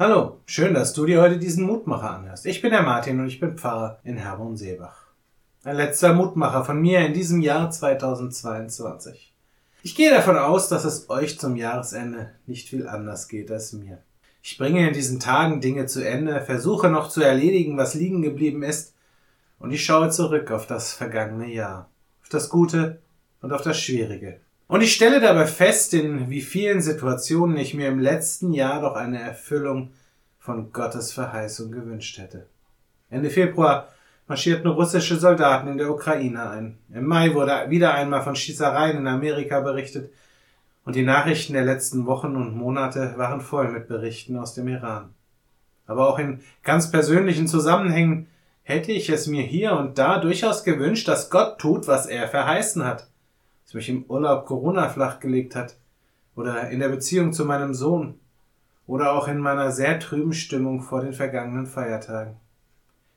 Hallo, schön, dass du dir heute diesen Mutmacher anhörst. Ich bin der Martin und ich bin Pfarrer in Herborn-Seebach. Ein letzter Mutmacher von mir in diesem Jahr 2022. Ich gehe davon aus, dass es euch zum Jahresende nicht viel anders geht als mir. Ich bringe in diesen Tagen Dinge zu Ende, versuche noch zu erledigen, was liegen geblieben ist, und ich schaue zurück auf das vergangene Jahr, auf das Gute und auf das Schwierige. Und ich stelle dabei fest, in wie vielen Situationen ich mir im letzten Jahr doch eine Erfüllung von Gottes Verheißung gewünscht hätte. Ende Februar marschierten russische Soldaten in der Ukraine ein. Im Mai wurde wieder einmal von Schießereien in Amerika berichtet und die Nachrichten der letzten Wochen und Monate waren voll mit Berichten aus dem Iran. Aber auch in ganz persönlichen Zusammenhängen hätte ich es mir hier und da durchaus gewünscht, dass Gott tut, was er verheißen hat dass mich im Urlaub Corona flachgelegt hat oder in der Beziehung zu meinem Sohn oder auch in meiner sehr trüben Stimmung vor den vergangenen Feiertagen.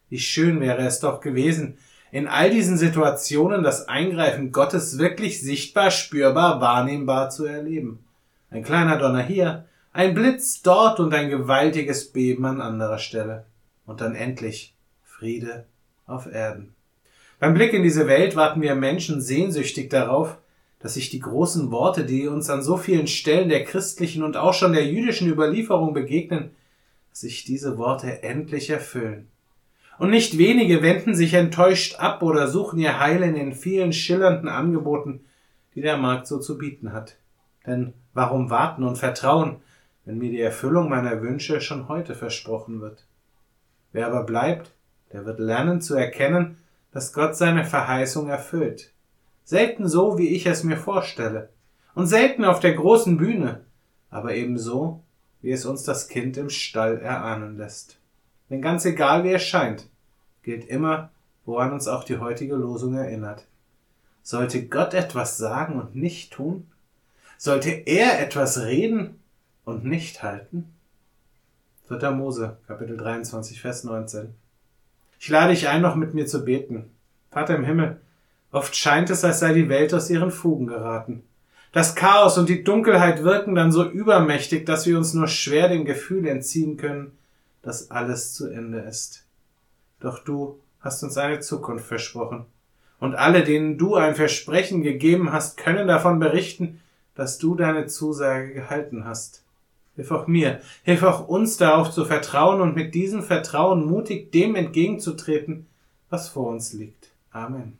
Wie schön wäre es doch gewesen, in all diesen Situationen das Eingreifen Gottes wirklich sichtbar, spürbar, wahrnehmbar zu erleben. Ein kleiner Donner hier, ein Blitz dort und ein gewaltiges Beben an anderer Stelle. Und dann endlich Friede auf Erden. Beim Blick in diese Welt warten wir Menschen sehnsüchtig darauf, dass sich die großen Worte, die uns an so vielen Stellen der christlichen und auch schon der jüdischen Überlieferung begegnen, sich diese Worte endlich erfüllen. Und nicht wenige wenden sich enttäuscht ab oder suchen ihr Heil in den vielen schillernden Angeboten, die der Markt so zu bieten hat. Denn warum warten und vertrauen, wenn mir die Erfüllung meiner Wünsche schon heute versprochen wird? Wer aber bleibt, der wird lernen zu erkennen, dass Gott seine Verheißung erfüllt. Selten so, wie ich es mir vorstelle. Und selten auf der großen Bühne, aber eben so, wie es uns das Kind im Stall erahnen lässt. Denn ganz egal, wie es scheint, gilt immer, woran uns auch die heutige Losung erinnert. Sollte Gott etwas sagen und nicht tun? Sollte er etwas reden und nicht halten? 4. Mose, Kapitel 23, Vers 19. Ich lade dich ein, noch mit mir zu beten. Vater im Himmel, Oft scheint es, als sei die Welt aus ihren Fugen geraten. Das Chaos und die Dunkelheit wirken dann so übermächtig, dass wir uns nur schwer dem Gefühl entziehen können, dass alles zu Ende ist. Doch du hast uns eine Zukunft versprochen. Und alle, denen du ein Versprechen gegeben hast, können davon berichten, dass du deine Zusage gehalten hast. Hilf auch mir, hilf auch uns darauf zu vertrauen und mit diesem Vertrauen mutig dem entgegenzutreten, was vor uns liegt. Amen.